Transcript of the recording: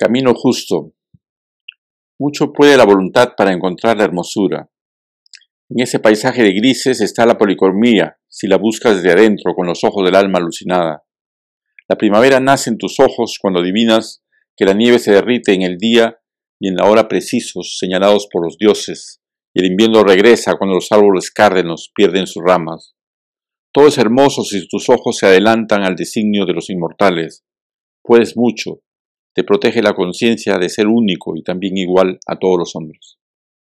Camino justo. Mucho puede la voluntad para encontrar la hermosura. En ese paisaje de grises está la policromía, si la buscas desde adentro con los ojos del alma alucinada. La primavera nace en tus ojos cuando adivinas que la nieve se derrite en el día y en la hora precisos señalados por los dioses, y el invierno regresa cuando los árboles cárdenos pierden sus ramas. Todo es hermoso si tus ojos se adelantan al designio de los inmortales. Puedes mucho, te protege la conciencia de ser único y también igual a todos los hombres.